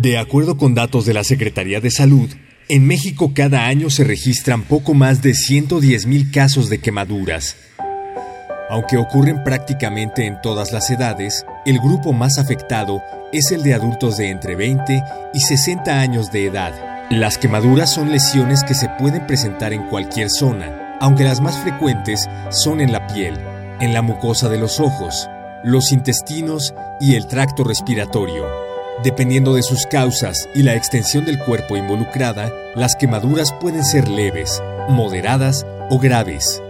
De acuerdo con datos de la Secretaría de Salud, en México cada año se registran poco más de 110.000 casos de quemaduras. Aunque ocurren prácticamente en todas las edades, el grupo más afectado es el de adultos de entre 20 y 60 años de edad. Las quemaduras son lesiones que se pueden presentar en cualquier zona, aunque las más frecuentes son en la piel, en la mucosa de los ojos, los intestinos y el tracto respiratorio. Dependiendo de sus causas y la extensión del cuerpo involucrada, las quemaduras pueden ser leves, moderadas o graves.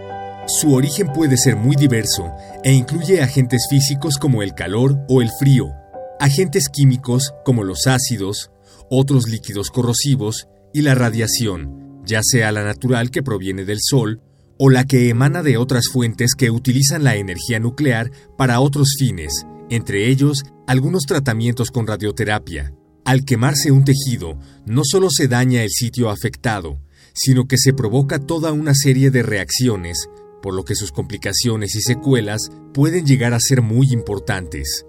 Su origen puede ser muy diverso e incluye agentes físicos como el calor o el frío, agentes químicos como los ácidos, otros líquidos corrosivos y la radiación, ya sea la natural que proviene del sol o la que emana de otras fuentes que utilizan la energía nuclear para otros fines, entre ellos algunos tratamientos con radioterapia. Al quemarse un tejido, no solo se daña el sitio afectado, sino que se provoca toda una serie de reacciones, por lo que sus complicaciones y secuelas pueden llegar a ser muy importantes.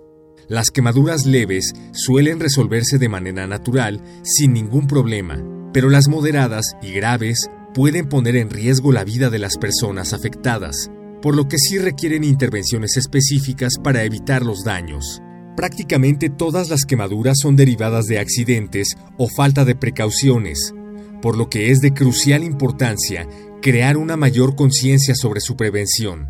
Las quemaduras leves suelen resolverse de manera natural sin ningún problema, pero las moderadas y graves pueden poner en riesgo la vida de las personas afectadas, por lo que sí requieren intervenciones específicas para evitar los daños. Prácticamente todas las quemaduras son derivadas de accidentes o falta de precauciones, por lo que es de crucial importancia crear una mayor conciencia sobre su prevención.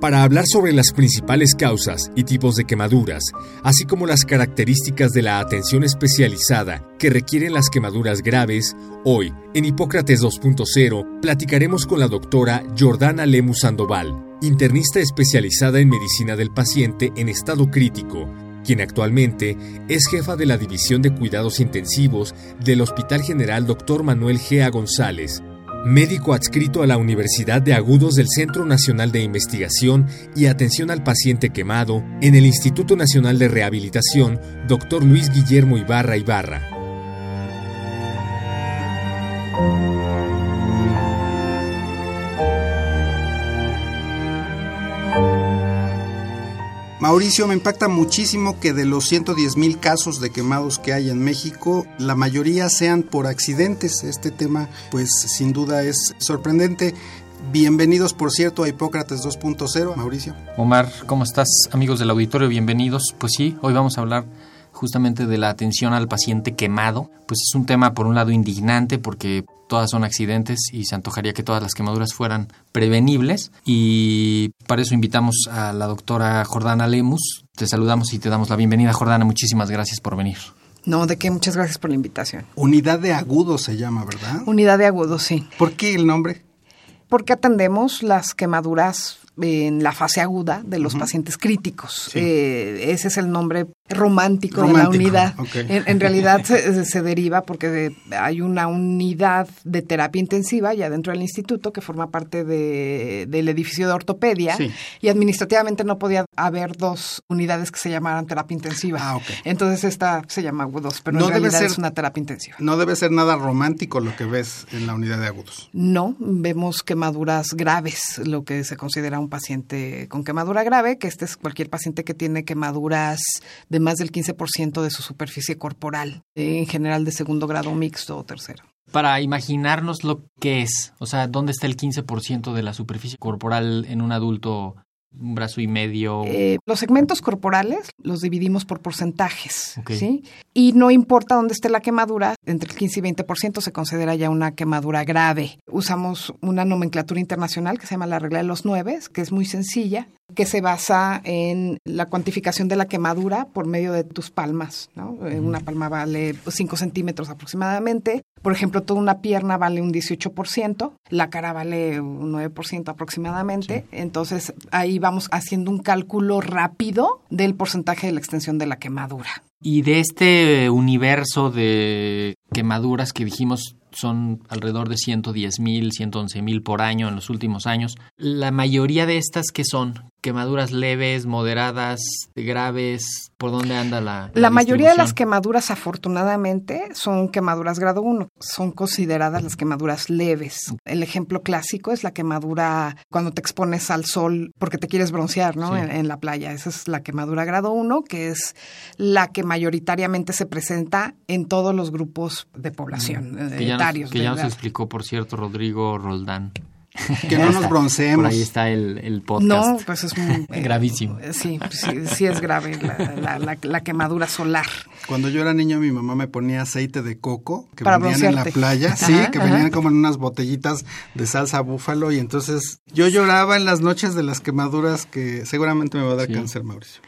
Para hablar sobre las principales causas y tipos de quemaduras, así como las características de la atención especializada que requieren las quemaduras graves, hoy, en Hipócrates 2.0, platicaremos con la doctora Jordana Lemus Sandoval, internista especializada en medicina del paciente en estado crítico, quien actualmente es jefa de la División de Cuidados Intensivos del Hospital General Dr. Manuel Gea González, médico adscrito a la Universidad de Agudos del Centro Nacional de Investigación y Atención al Paciente Quemado en el Instituto Nacional de Rehabilitación, Dr. Luis Guillermo Ibarra Ibarra. Mauricio, me impacta muchísimo que de los 110 mil casos de quemados que hay en México, la mayoría sean por accidentes. Este tema, pues sin duda es sorprendente. Bienvenidos, por cierto, a Hipócrates 2.0, Mauricio. Omar, ¿cómo estás? Amigos del auditorio, bienvenidos. Pues sí, hoy vamos a hablar justamente de la atención al paciente quemado. Pues es un tema, por un lado, indignante porque todas son accidentes y se antojaría que todas las quemaduras fueran prevenibles. Y para eso invitamos a la doctora Jordana Lemus. Te saludamos y te damos la bienvenida, Jordana. Muchísimas gracias por venir. No, de qué, muchas gracias por la invitación. Unidad de agudos se llama, ¿verdad? Unidad de agudos, sí. ¿Por qué el nombre? Porque atendemos las quemaduras en la fase aguda de los pacientes críticos. Eh, ese es el nombre romántico, de la unidad. En, en, realidad se, se, deriva porque hay una unidad de terapia intensiva ya dentro del instituto que forma parte de, del edificio de ortopedia Sí. y administrativamente no podía haber dos unidades que se llamaran terapia intensiva. Ah, ok. Entonces esta se llama agudos, pero No en debe realidad ser- es una terapia intensiva. No debe ser nada romántico lo que ves en la unidad de agudos. No, vemos quemaduras graves, lo que se considera un paciente con quemadura grave, que este es cualquier paciente que tiene quemaduras de más del 15% de su superficie corporal, eh, en general de segundo grado mixto o tercero. Para imaginarnos lo que es, o sea, ¿dónde está el 15% de la superficie corporal en un adulto? Un brazo y medio. Eh, los segmentos corporales los dividimos por porcentajes. ¿sí? Y no importa dónde esté la quemadura, entre el 15 y 20% se considera ya una quemadura grave. Usamos una nomenclatura internacional que se llama la regla de los nueve, que es muy sencilla, que se basa en la cuantificación de la quemadura por medio de tus palmas, ¿no? Eh, Una palma vale 5 centímetros aproximadamente. Por ejemplo, toda una pierna vale un 18%, la cara vale un 9% aproximadamente. Entonces, ahí vamos haciendo un cálculo rápido del porcentaje de la extensión de la quemadura. Y de este universo de quemaduras que dijimos son alrededor de 110 mil, 111 mil por año en los últimos años. La mayoría de estas que son quemaduras leves, moderadas, graves, ¿por dónde anda la La, mayoría de las quemaduras, afortunadamente, son quemaduras grado 1. Son consideradas las quemaduras leves. El ejemplo clásico es la quemadura cuando te expones al sol porque te quieres broncear, ¿no? Sí. En, en la playa. Esa es la quemadura grado 1, que es la que mayoritariamente se presenta en todos los grupos de población, eh, que ya, nos, que ya nos explicó, por cierto, Rodrigo Roldán. Que no nos bronceemos. Por ahí está el, el podcast. No, pues es muy, eh, Gravísimo. Sí, sí, sí es grave la, la- la- la quemadura solar. Cuando yo era niño, mi mamá me ponía aceite de coco que Para vendían en la playa, sí, que ajá. venían como en unas botellitas de salsa búfalo y entonces yo lloraba en las noches de las quemaduras que seguramente me va a dar Sí. cáncer, Mauricio.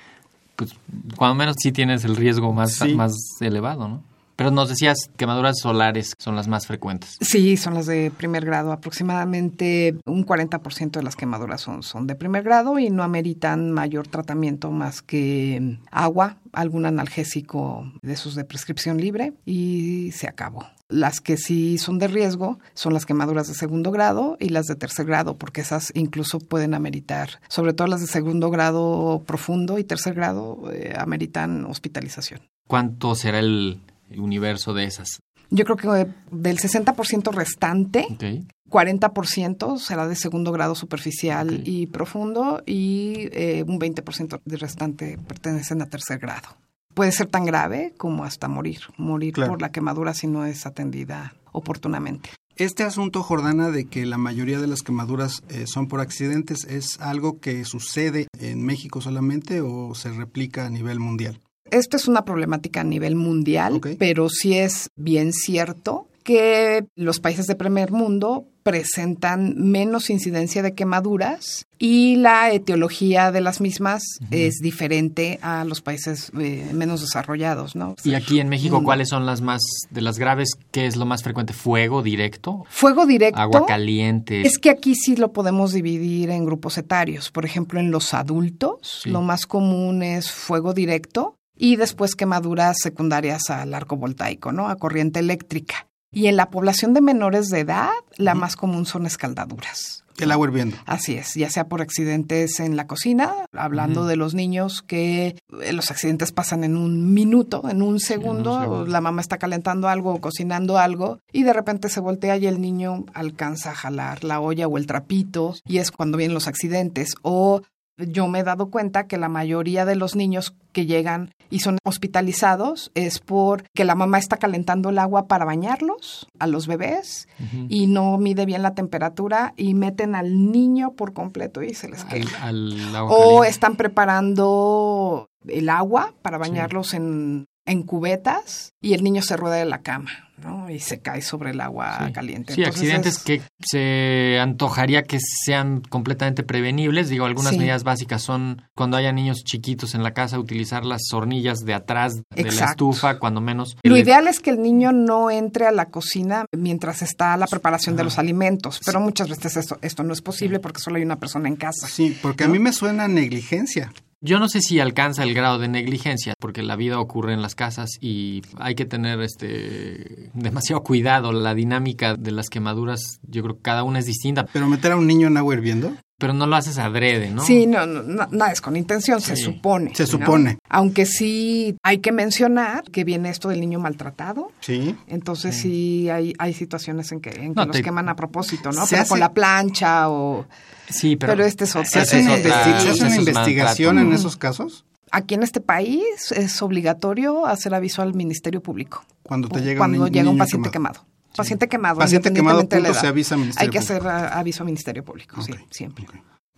Pues, cuando menos sí tienes el riesgo más, Sí. más elevado, ¿no? Pero nos decías, quemaduras solares son las más frecuentes. Sí, son las de primer grado. Aproximadamente un 40% de las quemaduras son, son de primer grado y no ameritan mayor tratamiento más que agua, algún analgésico de esos de prescripción libre y se acabó. Las que sí son de riesgo son las quemaduras de segundo grado y las de tercer grado, porque esas incluso pueden ameritar, sobre todo las de segundo grado profundo y tercer grado, eh, ameritan hospitalización. ¿Cuánto será el universo de esas? Yo creo que eh, del 60% restante, Ok. 40% será de segundo grado superficial y profundo y eh, un 20% de restante pertenecen a tercer grado. Puede ser tan grave como hasta morir, morir Claro. por la quemadura si no es atendida oportunamente. Este asunto, Jordana, de que la mayoría de las quemaduras eh, son por accidentes, ¿es algo que sucede en México solamente o se replica a nivel mundial? Esto es una problemática a nivel mundial, pero sí es bien cierto que los países de primer mundo presentan menos incidencia de quemaduras y la etiología de las mismas es diferente a los países eh, menos desarrollados, ¿no? Y aquí en México. ¿cuáles son las más, de las graves, qué es lo más frecuente? ¿Fuego directo? Fuego directo. ¿Agua caliente? Es que aquí sí lo podemos dividir en grupos etarios. Por ejemplo, en los adultos, Sí. lo más común es fuego directo y después quemaduras secundarias al arco voltaico, ¿no? A corriente eléctrica. Y en la población de menores de edad, la más común son escaldaduras. El agua hirviendo. Así es, ya sea por accidentes en la cocina, hablando de los niños que eh, los accidentes pasan en un minuto, en un segundo, segundo. la mamá está calentando algo o cocinando algo y de repente se voltea y el niño alcanza a jalar la olla o el trapito y es cuando vienen los accidentes. O yo me he dado cuenta que la mayoría de los niños que llegan y son hospitalizados es porque la mamá está calentando el agua para bañarlos a los bebés y no mide bien la temperatura y meten al niño por completo y se les quema. al O caliente. están preparando el agua para bañarlos en, en cubetas y el niño se rueda de la cama, ¿no? Y se cae sobre el agua Sí. caliente. Sí, Entonces accidentes es- que se antojaría que sean completamente prevenibles. Digo, algunas Sí. medidas básicas son cuando haya niños chiquitos en la casa, utilizar las hornillas de atrás de la estufa, cuando menos. Lo ideal es que el niño no entre a la cocina mientras está la preparación de los alimentos, pero muchas veces esto, esto no es posible porque solo hay una persona en casa. Sí, porque a mí me suena negligencia. Yo no sé si alcanza el grado de negligencia, porque la vida ocurre en las casas y hay que tener este demasiado cuidado. La dinámica de las quemaduras, yo creo que cada una es distinta, Pero meter a un niño en agua hirviendo, pero no lo haces adrede, ¿no? Sí, no, no, no, nada es con intención, se supone. Se ¿no? supone. Aunque sí hay que mencionar que viene esto del niño maltratado. sí. Entonces sí, hay, hay situaciones en que, en que No, los te- queman a propósito, ¿no? Pero hace- con la plancha o... Sí, pero, Pero este es otro. ¿Se hace es una, otra- investi- se hace eso una es investigación maltrato, en ¿no? esos casos? Aquí en este país es obligatorio hacer aviso al Ministerio Público. Cuando te llega Cuando un, ni- llega un niño paciente quemado. quemado. Paciente quemado. Paciente quemado, punto, se avisa al Ministerio Hay que Público. hacer aviso al Ministerio Público, sí, siempre.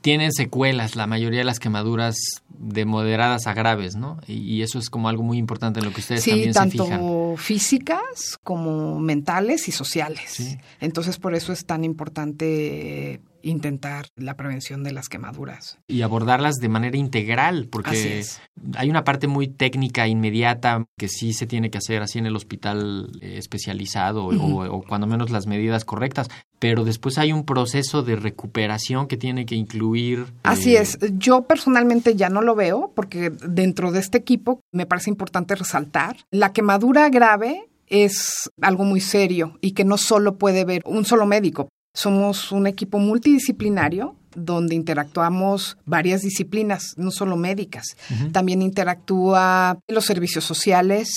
tienen secuelas la mayoría de las quemaduras de moderadas a graves, ¿no? Y, y eso es como algo muy importante en lo que ustedes Sí, también se tanto fijan. físicas como mentales y sociales. Sí. Entonces, por eso es tan importante intentar la prevención de las quemaduras. Y abordarlas de manera integral, porque hay una parte muy técnica, inmediata, que sí se tiene que hacer así en el hospital eh, especializado o cuando menos las medidas correctas, pero después hay un proceso de recuperación que tiene que incluir... Así eh, es. Yo personalmente ya no lo veo porque dentro de este equipo me parece importante resaltar la quemadura grave es algo muy serio y que no solo puede ver un solo médico. Somos un equipo multidisciplinario donde interactuamos varias disciplinas, no solo médicas. También interactúa los servicios sociales,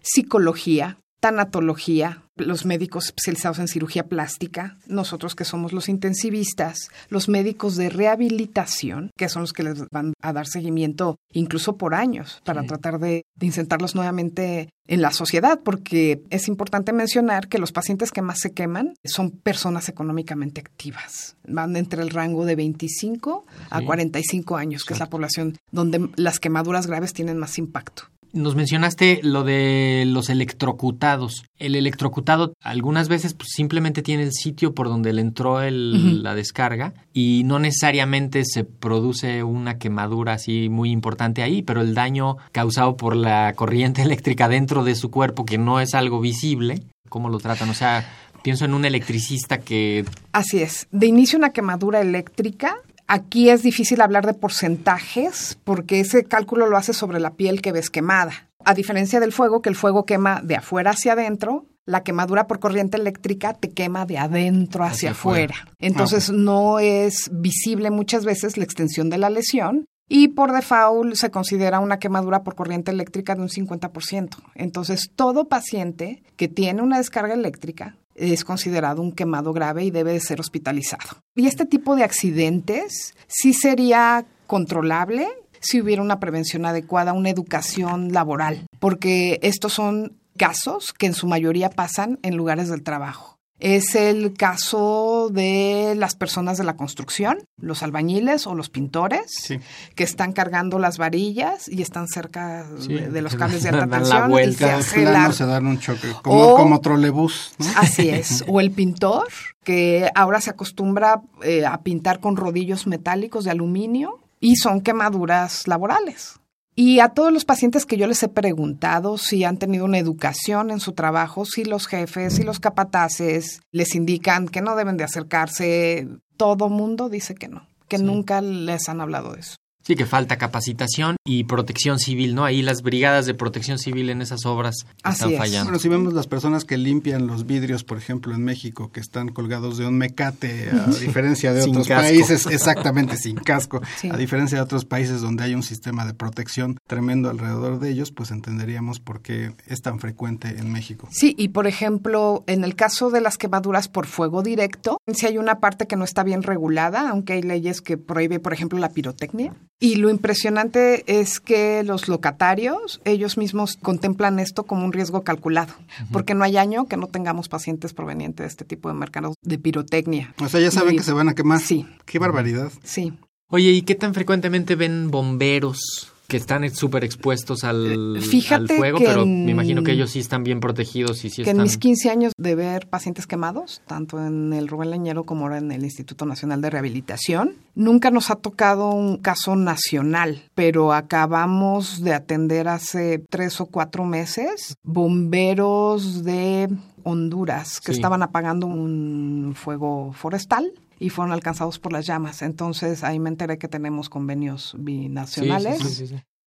psicología, tanatología, los médicos especializados en cirugía plástica, nosotros que somos los intensivistas, los médicos de rehabilitación, que son los que les van a dar seguimiento incluso por años para tratar de, de insertarlos nuevamente en la sociedad, porque es importante mencionar que los pacientes que más se queman son personas económicamente activas. Van entre el rango de 25 a 45 años, que es la población donde las quemaduras graves tienen más impacto. Nos mencionaste lo de los electrocutados. El electrocutado algunas veces pues, simplemente tiene el sitio por donde le entró el, la descarga y no necesariamente se produce una quemadura así muy importante ahí, pero el daño causado por la corriente eléctrica dentro de su cuerpo, que no es algo visible, ¿cómo lo tratan? O sea, pienso en un electricista que... Así es. De inicio una quemadura eléctrica Aquí es difícil hablar de porcentajes porque ese cálculo lo hace sobre la piel que ves quemada. A diferencia del fuego, que el fuego quema de afuera hacia adentro, la quemadura por corriente eléctrica te quema de adentro hacia, afuera. Entonces no es visible muchas veces la extensión de la lesión y por default se considera una quemadura por corriente eléctrica de un 50%. Entonces todo paciente que tiene una descarga eléctrica es considerado un quemado grave y debe de ser hospitalizado. Y este tipo de accidentes sí sería controlable si hubiera una prevención adecuada, una educación laboral, porque estos son casos que en su mayoría pasan en lugares del trabajo. Es el caso de las personas de la construcción, los albañiles o los pintores, que están cargando las varillas y están cerca de, los cables de alta tensión. y se, hace se dan un choque, como, como trolebús. Así es. O el pintor, que ahora se acostumbra eh, a pintar con rodillos metálicos de aluminio y son quemaduras laborales. Y a todos los pacientes que yo les he preguntado si han tenido una educación en su trabajo, si los jefes, si los capataces les indican que no deben de acercarse, todo mundo dice que no, que nunca les han hablado de eso. Sí, que falta capacitación y protección civil, ¿no? Ahí las brigadas de protección civil en esas obras están fallando. Bueno, si vemos las personas que limpian los vidrios, por ejemplo, en México, que están colgados de un mecate, a diferencia de otros países, exactamente sin casco, a diferencia de otros países donde hay un sistema de protección tremendo alrededor de ellos, pues entenderíamos por qué es tan frecuente en México. Sí, y por ejemplo, en el caso de las quemaduras por fuego directo, si hay una parte que no está bien regulada, aunque hay leyes que prohíben, por ejemplo, la pirotecnia, y lo impresionante es que los locatarios, ellos mismos contemplan esto como un riesgo calculado, porque no hay año que no tengamos pacientes provenientes de este tipo de mercados de pirotecnia. O sea, ya saben que se van a quemar. Sí. Qué barbaridad. Sí. Oye, ¿y qué tan frecuentemente ven bomberos que están súper expuestos al, al fuego, pero me imagino que ellos sí están bien protegidos y sí que están... en mis 15 años de ver pacientes quemados, tanto en el Rubén Leñero como ahora en el Instituto Nacional de Rehabilitación, nunca nos ha tocado un caso nacional, pero acabamos de atender hace tres o cuatro meses bomberos de Honduras que estaban apagando un fuego forestal y fueron alcanzados por las llamas. Entonces ahí me enteré que tenemos convenios binacionales,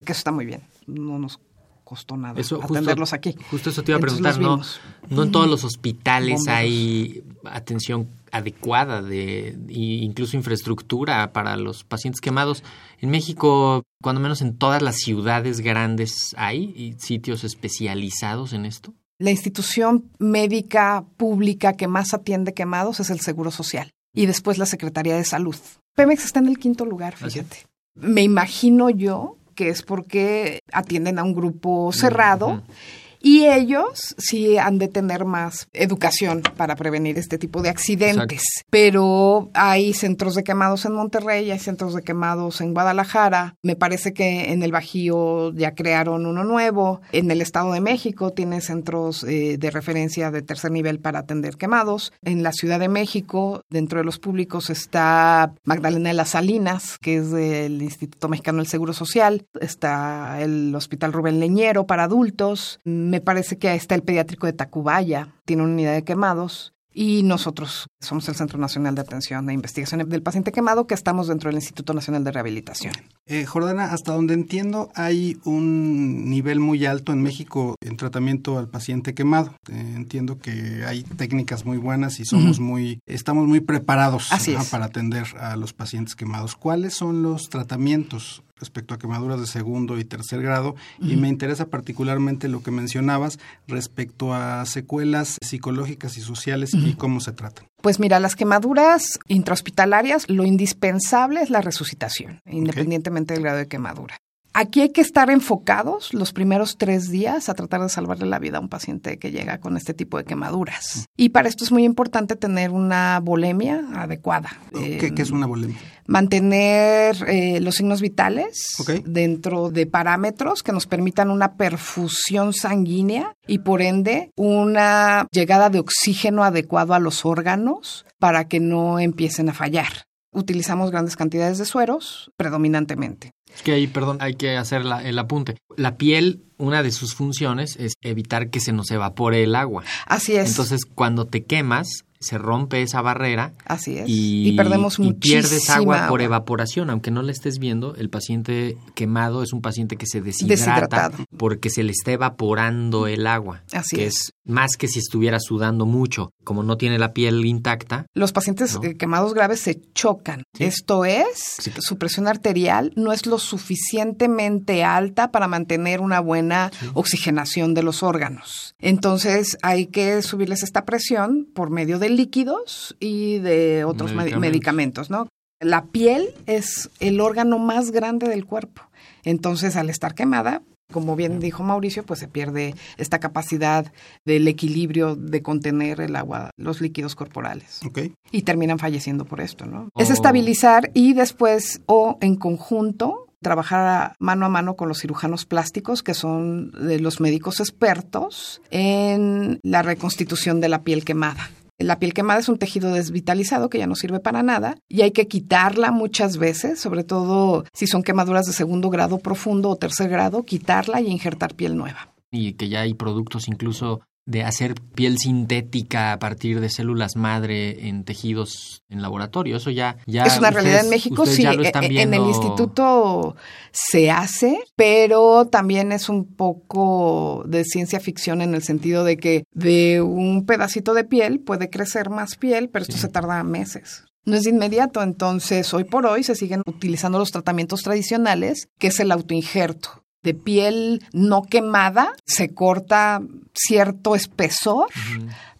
que eso está muy bien, no nos costó nada atenderlos aquí. Justo eso te iba a preguntar, ¿no? No en todos los hospitales hay atención adecuada de incluso infraestructura para los pacientes quemados. En México, cuando menos en todas las ciudades grandes hay sitios especializados en esto. La institución médica pública que más atiende quemados es el Seguro Social y después la Secretaría de Salud. Pemex está en el quinto lugar, fíjate. Me imagino yo que es porque atienden a un grupo cerrado. Y ellos sí han de tener más educación para prevenir este tipo de accidentes. Pero hay centros de quemados en Monterrey, hay centros de quemados en Guadalajara. Me parece que en el Bajío ya crearon uno nuevo. En el Estado de México tiene centros eh, de referencia de tercer nivel para atender quemados. En la Ciudad de México, dentro de los públicos, está Magdalena de las Salinas, que es del Instituto Mexicano del Seguro Social. Está el Hospital Rubén Leñero para adultos me parece que está el pediátrico de Tacubaya, tiene una unidad de quemados. Y nosotros somos el Centro Nacional de Atención e Investigación del Paciente Quemado, que estamos dentro del Instituto Nacional de Rehabilitación. Eh, Jordana, hasta donde entiendo, hay un nivel muy alto en México en tratamiento al paciente quemado. Eh, entiendo que hay técnicas muy buenas y somos muy, estamos muy preparados Así para atender a los pacientes quemados. ¿Cuáles son los tratamientos respecto a quemaduras de segundo y tercer grado? Y me interesa particularmente lo que mencionabas respecto a secuelas psicológicas y sociales y cómo se tratan. Pues mira, las quemaduras intrahospitalarias, lo indispensable es la resucitación, independientemente del grado de quemadura. Aquí hay que estar enfocados los primeros tres días a tratar de salvarle la vida a un paciente que llega con este tipo de quemaduras. Y para esto es muy importante tener una volemia adecuada. ¿Qué, Eh, qué es una volemia? mantener eh, los signos vitales dentro de parámetros que nos permitan una perfusión sanguínea y por ende una llegada de oxígeno adecuado a los órganos para que no empiecen a fallar. Utilizamos grandes cantidades de sueros predominantemente. Es que ahí, perdón, hay que hacer la- el apunte. La piel, una de sus funciones es evitar que se nos evapore el agua. Así es. Entonces, cuando te quemas, se rompe esa barrera así es. y, Y, perdemos y pierdes agua, por evaporación. Aunque no la estés viendo, el paciente quemado es un paciente que se deshidrata Deshidratado. porque se le está evaporando el agua. Así que es. es más que si estuviera sudando mucho. Como no tiene la piel intacta, Los pacientes ¿no? eh, quemados graves se chocan. Sí. Esto es, Sí. su presión arterial no es lo suficientemente alta para mantener una buena oxigenación de los órganos. Entonces hay que subirles esta presión por medio de líquidos y de otros medi- Medicamentos. medicamentos, ¿no? La piel es el órgano más grande del cuerpo. Entonces, al estar quemada, como bien dijo Mauricio, pues se pierde esta capacidad del equilibrio de contener el agua, los líquidos corporales. Y terminan falleciendo por esto, ¿no? Oh. Es estabilizar y después, o en conjunto, trabajar mano a mano con los cirujanos plásticos, que son de los médicos expertos en la reconstitución de la piel quemada. La piel quemada es un tejido desvitalizado que ya no sirve para nada y hay que quitarla muchas veces, sobre todo si son quemaduras de segundo grado profundo o tercer grado, quitarla y injertar piel nueva. y que ya hay productos incluso de hacer piel sintética a partir de células madre en tejidos en laboratorio. Eso ya, ya es una realidad en ustedes- México, ustedes sí. ya lo están e- En el viendo. instituto se hace, pero también es un poco de ciencia ficción en el sentido de que de un pedacito de piel puede crecer más piel, pero esto Sí. se tarda meses. No es de inmediato, entonces hoy por hoy se siguen utilizando los tratamientos tradicionales, que es el autoinjerto. De piel no quemada, se corta cierto espesor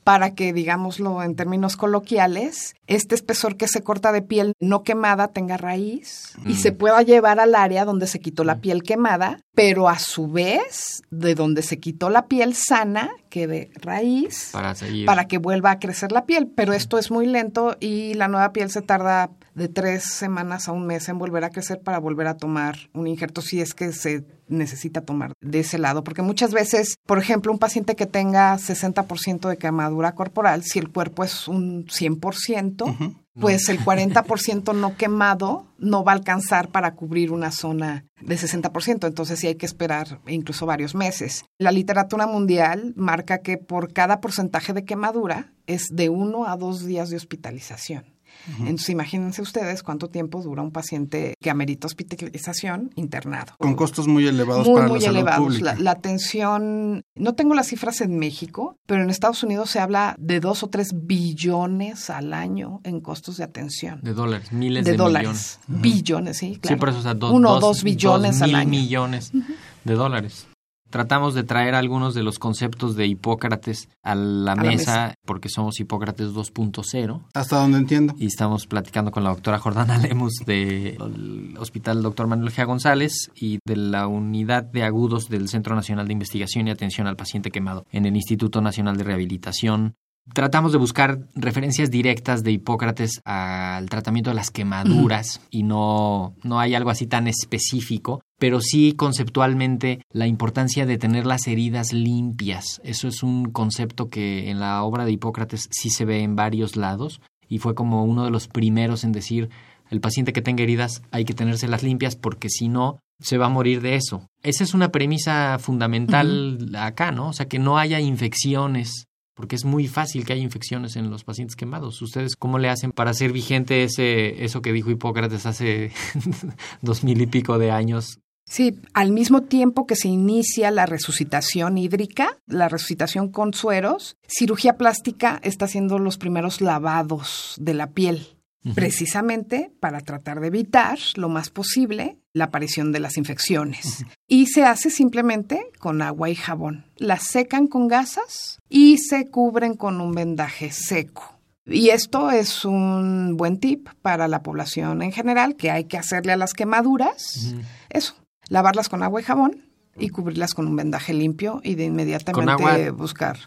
para que, digámoslo en términos coloquiales, este espesor que se corta de piel no quemada tenga raíz y Mm. se pueda llevar al área donde se quitó la piel quemada, pero a su vez, de donde se quitó la piel sana, quede raíz para para que vuelva a crecer la piel. Pero esto es muy lento y la nueva piel se tarda de tres semanas a un mes en volver a crecer para volver a tomar un injerto si es que se necesita tomar de ese lado. Porque muchas veces, por ejemplo, un paciente que tenga 60% de quemadura corporal, si el cuerpo es un 100%, Ujú. pues el 40% no quemado no va a alcanzar para cubrir una zona de 60%, entonces sí hay que esperar incluso varios meses. La literatura mundial marca que por cada porcentaje de quemadura es de uno a dos días de hospitalización. Entonces imagínense ustedes cuánto tiempo dura un paciente que amerita hospitalización internado. Con costos muy elevados muy, para muy la salud elevados. pública. La, la atención, no tengo las cifras en México, pero en Estados Unidos se habla de dos o tres billones al año en costos de atención. de dólares, miles de de, dólares. millones. Billones, sí, claro. Sí, por eso, o sea, do- Uno o dos billones al mil año. millones de dólares. Tratamos de traer algunos de los conceptos de Hipócrates a la, la mesa, mesa. porque somos Hipócrates 2.0 Hasta donde entiendo. y estamos platicando con la doctora Jordana Lemus del Hospital Dr. Manuel G. González y de la Unidad de Agudos del Centro Nacional de Investigación y Atención al Paciente Quemado en el Instituto Nacional de Rehabilitación. Tratamos de buscar referencias directas de Hipócrates al tratamiento de las quemaduras y no, no hay algo así tan específico, pero sí conceptualmente la importancia de tener las heridas limpias. Eso es un concepto que en la obra de Hipócrates sí se ve en varios lados y fue como uno de los primeros en decir el paciente que tenga heridas hay que tenérselas limpias porque si no se va a morir de eso. Esa es una premisa fundamental acá, ¿no? O sea, que no haya infecciones porque es muy fácil que haya infecciones en los pacientes quemados. ¿Ustedes cómo le hacen para hacer vigente ese, eso que dijo Hipócrates hace dos mil y pico de años? Sí, al mismo tiempo que se inicia la resucitación hídrica, la resucitación con sueros, cirugía plástica está haciendo los primeros lavados de la piel, precisamente para tratar de evitar lo más posible la aparición de las infecciones. Y se hace simplemente con agua y jabón. Las secan con gasas y se cubren con un vendaje seco. Y esto es un buen tip para la población en general, que hay que hacerle a las quemaduras. Eso, lavarlas con agua y jabón y cubrirlas con un vendaje limpio y de inmediatamente buscar.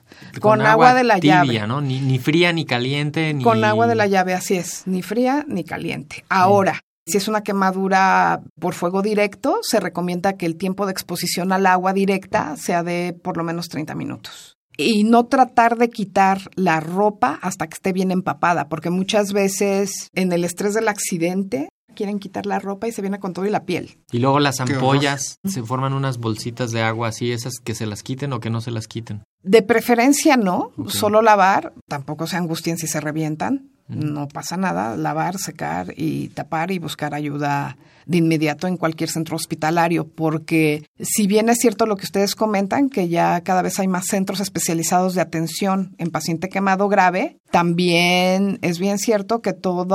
Con, agua, de la llave. ¿no? Ni, ni, fría ni caliente. Ni... Con agua de la llave, así es. Ni fría ni caliente. Ahora, si es una quemadura por fuego directo, se recomienda que el tiempo de exposición al agua directa sea de por lo menos 30 minutos. Y no tratar de quitar la ropa hasta que esté bien empapada, porque muchas veces en el estrés del accidente quieren quitar la ropa y se viene con todo y la piel. Y luego las ampollas, se forman unas bolsitas de agua así, esas que se las quiten o que no se las quiten. De preferencia no, solo lavar, tampoco se angustien si se revientan, no pasa nada, lavar, secar y tapar y buscar ayuda de inmediato en cualquier centro hospitalario, porque si bien es cierto lo que ustedes comentan, que ya cada vez hay más centros especializados de atención en paciente quemado grave, también es bien cierto que todo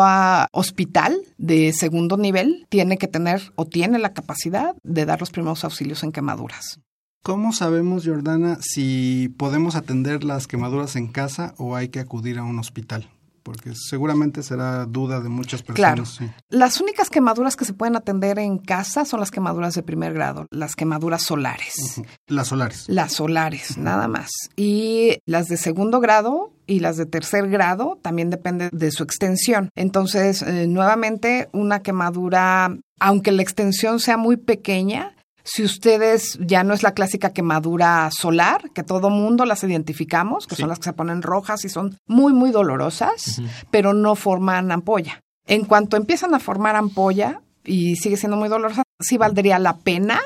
hospital de segundo nivel tiene que tener o tiene la capacidad de dar los primeros auxilios en quemaduras. ¿Cómo sabemos, Jordana, si podemos atender las quemaduras en casa o hay que acudir a un hospital? Porque seguramente será duda de muchas personas. Claro. Las únicas quemaduras que se pueden atender en casa son las quemaduras de primer grado, las quemaduras solares. Las solares. Las solares, nada más. Y las de segundo grado y las de tercer grado también depende de su extensión. Entonces, eh, nuevamente, una quemadura, aunque la extensión sea muy pequeña, si ustedes ya no es la clásica quemadura solar, que todo mundo las identificamos, que son las que se ponen rojas y son muy, muy dolorosas, pero no forman ampolla. En cuanto empiezan a formar ampolla y sigue siendo muy dolorosa, sí valdría la pena,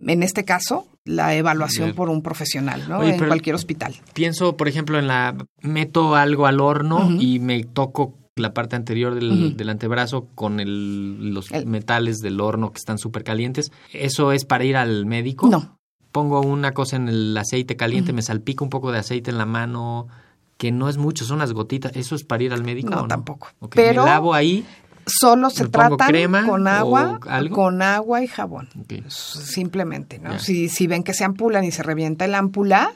en este caso, la evaluación por un profesional, ¿no? en cualquier hospital. Pienso, por ejemplo, en la meto algo al horno y me toco la parte anterior del, antebrazo con los metales del horno que están súper calientes. ¿Eso es para ir al médico? No. Pongo una cosa en el aceite caliente, me salpico un poco de aceite en la mano, que no es mucho, son unas gotitas. ¿Eso es para ir al médico? No, tampoco. Pero me lavo ahí. Solo se trata con agua, con agua y jabón. Simplemente, ¿no? Si, si ven que se ampulan y se revienta el ámpula,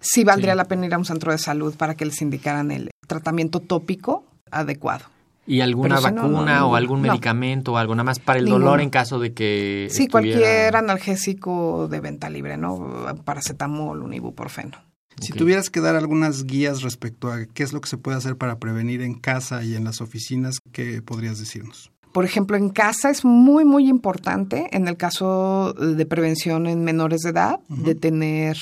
sí valdría la pena ir a un centro de salud para que les indicaran el tratamiento tópico adecuado. ¿Y alguna vacuna o algún medicamento o algo? Nada más para el dolor en caso de que. Sí, cualquier analgésico de venta libre, ¿no? Paracetamol, un ibuprofeno. Si tuvieras que dar algunas guías respecto a qué es lo que se puede hacer para prevenir en casa y en las oficinas, ¿qué podrías decirnos? Por ejemplo, en casa es muy, muy importante, en el caso de prevención en menores de edad, de tener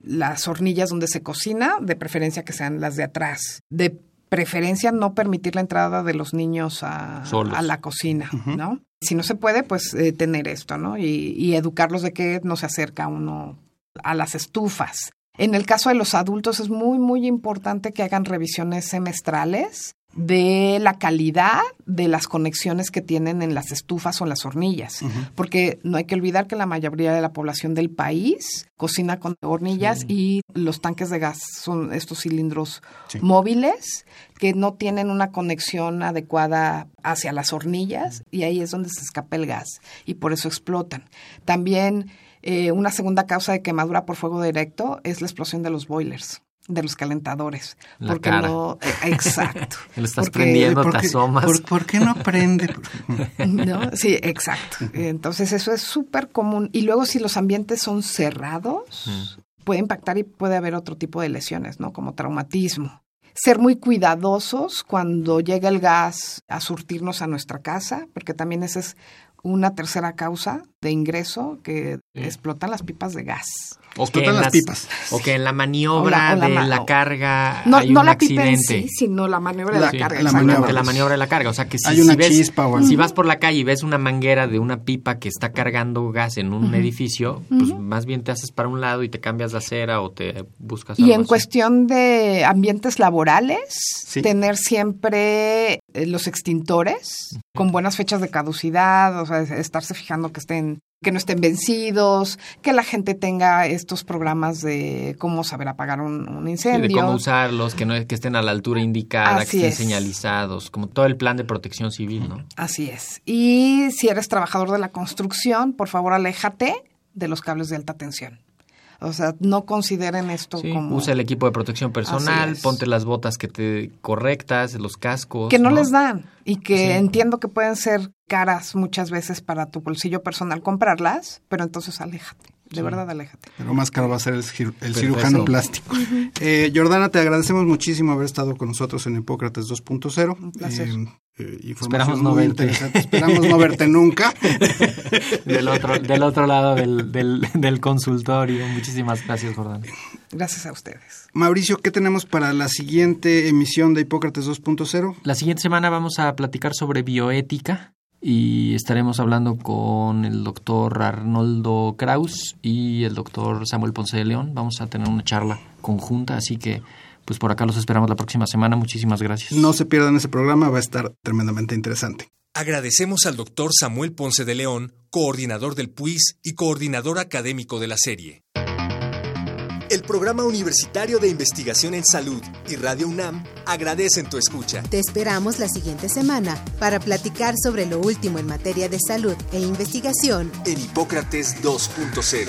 las hornillas donde se cocina, de preferencia que sean las de atrás, de preferencia no permitir la entrada de los niños a, la cocina, ¿no? Si no se puede, pues eh, tener esto, ¿no? Y, y, educarlos de que no se acerca uno a las estufas. En el caso de los adultos es muy, muy importante que hagan revisiones semestrales de la calidad de las conexiones que tienen en las estufas o en las hornillas, porque no hay que olvidar que la mayoría de la población del país cocina con hornillas y los tanques de gas son estos cilindros móviles que no tienen una conexión adecuada hacia las hornillas y ahí es donde se escapa el gas y por eso explotan. También eh, una segunda causa de quemadura por fuego directo es la explosión de los boilers de los calentadores. porque no, eh, exacto. Lo estás prendiendo, te asomas. Por, qué no prende? no, sí, exacto. Entonces eso es súper común. Y luego si los ambientes son cerrados, puede impactar y puede haber otro tipo de lesiones, ¿no? Como traumatismo. Ser muy cuidadosos cuando llega el gas a surtirnos a nuestra casa, porque también ese es una tercera causa de ingreso que explotan las pipas de gas. O que, Explotan en las las- pipas. o que en la maniobra O la- o la de la carga No, hay no un la pipa en accidente. sí, sino la maniobra de La- la, sí, carga. la exactamente. maniobra. de la maniobra de la carga. O sea, que si, Hay una si ves, chispa o algo. si vas por la calle y ves una manguera de una pipa que está cargando gas en un edificio, pues más bien te haces para un lado y te cambias de acera o te buscas Y algo en así. cuestión de ambientes laborales, Sí. tener siempre eh, los extintores con buenas fechas de caducidad, o sea, es- estarse fijando que estén que no estén vencidos, que la gente tenga estos programas de cómo saber apagar un, un Sí, incendio. de cómo usarlos, que no que estén a la altura indicada, Así que estén es. señalizados, como todo el plan de protección civil, ¿no? Así es. Y si eres trabajador de la construcción, por favor, aléjate de los cables de alta tensión. O sea, no consideren esto Sí, como usa el equipo de protección personal, ponte las botas que te correctas, los cascos. que no, les dan y que Sí. entiendo que pueden ser caras muchas veces para tu bolsillo personal comprarlas, pero entonces aléjate, de verdad aléjate. Pero más caro va a ser el, cir- el Perfecto. cirujano plástico. Eh, Jordana, te agradecemos muchísimo haber estado con nosotros en Hipócrates 2.0. Un placer. Eh, eh, información Esperamos no muy verte. interesante. Esperamos no verte nunca. del otro, del otro lado del, del, del consultorio. Muchísimas gracias, Jordán. Gracias a ustedes. Mauricio, ¿qué tenemos para la siguiente emisión de Hipócrates 2.0? La siguiente semana vamos a platicar sobre bioética y estaremos hablando con el doctor Arnoldo Kraus y el doctor Samuel Ponce de León. Vamos a tener una charla conjunta, así que pues por acá los esperamos la próxima semana. Muchísimas gracias. No se pierdan ese programa, va a estar tremendamente interesante. Agradecemos al doctor Samuel Ponce de León, coordinador del PUIS y coordinador académico de la serie. El Programa Universitario de Investigación en Salud y Radio UNAM agradecen tu escucha. Te esperamos la siguiente semana para platicar sobre lo último en materia de salud e investigación. En Hipócrates 2.0.